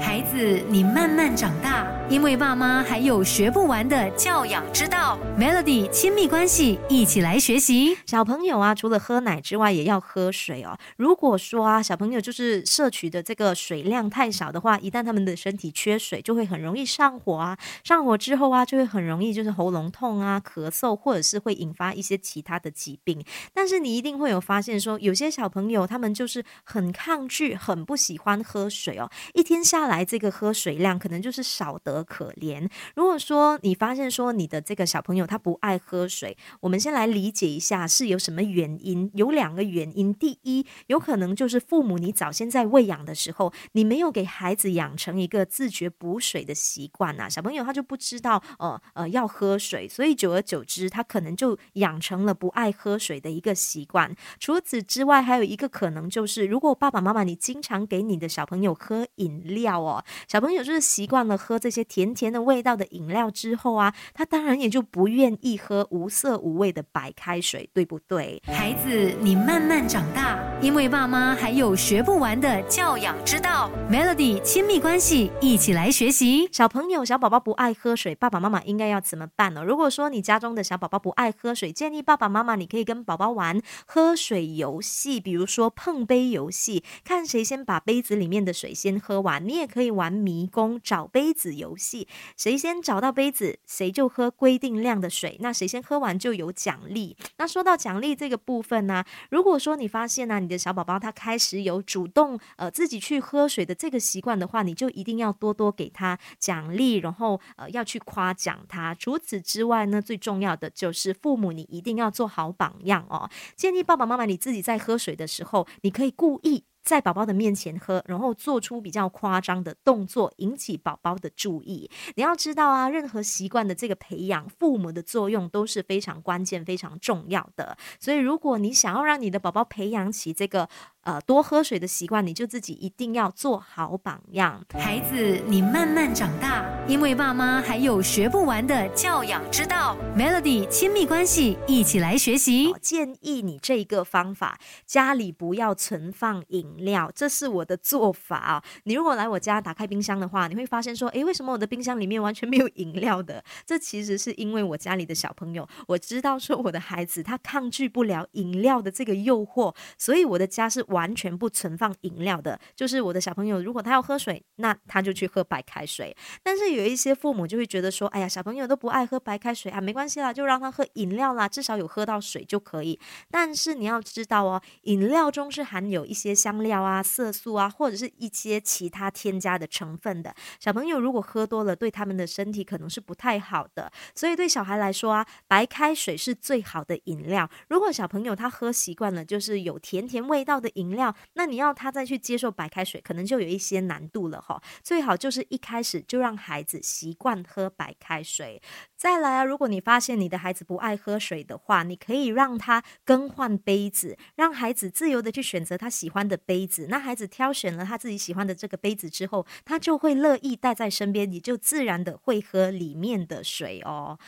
孩子，你慢慢长大，因为爸妈还有学不完的教养之道。Melody 亲密关系，一起来学习。小朋友啊，除了喝奶之外，也要喝水哦。如果说啊，小朋友就是摄取的这个水量太少的话，一旦他们的身体缺水，就会很容易上火啊。上火之后啊，就会很容易就是喉咙痛啊、咳嗽，或者是会引发一些其他的疾病。但是你一定会有发现，说有些小朋友他们就是很抗拒、很不喜欢喝水哦，一天下。来，这个喝水量可能就是少得可怜。如果说你发现说你的这个小朋友他不爱喝水，我们先来理解一下是有什么原因。有两个原因，第一，有可能就是父母你早先在喂养的时候，你没有给孩子养成一个自觉补水的习惯呐，小朋友他就不知道呃呃要喝水，所以久而久之，他可能就养成了不爱喝水的一个习惯。除此之外，还有一个可能就是，如果爸爸妈妈你经常给你的小朋友喝饮料。哦，小朋友就是习惯了喝这些甜甜的味道的饮料之后啊，他当然也就不愿意喝无色无味的白开水，对不对？孩子，你慢慢长大，因为爸妈还有学不完的教养之道。Melody 亲密关系，一起来学习。小朋友、小宝宝不爱喝水，爸爸妈妈应该要怎么办呢？如果说你家中的小宝宝不爱喝水，建议爸爸妈妈你可以跟宝宝玩喝水游戏，比如说碰杯游戏，看谁先把杯子里面的水先喝完。你也可以玩迷宫找杯子游戏，谁先找到杯子，谁就喝规定量的水。那谁先喝完就有奖励。那说到奖励这个部分呢，如果说你发现呢，你的小宝宝他开始有主动呃自己去喝水的这个习惯的话，你就一定要多多给他奖励，然后呃要去夸奖他。除此之外呢，最重要的就是父母你一定要做好榜样哦。建议爸爸妈妈你自己在喝水的时候，你可以故意。在宝宝的面前喝，然后做出比较夸张的动作，引起宝宝的注意。你要知道啊，任何习惯的这个培养，父母的作用都是非常关键、非常重要的。所以，如果你想要让你的宝宝培养起这个呃多喝水的习惯，你就自己一定要做好榜样。孩子，你慢慢长大，因为爸妈还有学不完的教养之道。Melody 亲密关系，一起来学习。建议你这个方法，家里不要存放饮。料，这是我的做法啊！你如果来我家打开冰箱的话，你会发现说，诶，为什么我的冰箱里面完全没有饮料的？这其实是因为我家里的小朋友，我知道说我的孩子他抗拒不了饮料的这个诱惑，所以我的家是完全不存放饮料的。就是我的小朋友如果他要喝水，那他就去喝白开水。但是有一些父母就会觉得说，哎呀，小朋友都不爱喝白开水啊，没关系啦，就让他喝饮料啦，至少有喝到水就可以。但是你要知道哦，饮料中是含有一些香。料啊、色素啊，或者是一些其他添加的成分的，小朋友如果喝多了，对他们的身体可能是不太好的。所以对小孩来说啊，白开水是最好的饮料。如果小朋友他喝习惯了，就是有甜甜味道的饮饮料，那你要他再去接受白开水，可能就有一些难度了哈。最好就是一开始就让孩子习惯喝白开水。再来啊，如果你发现你的孩子不爱喝水的话，你可以让他更换杯子，让孩子自由的去选择他喜欢的。杯子，那孩子挑选了他自己喜欢的这个杯子之后，他就会乐意带在身边，你就自然的会喝里面的水哦。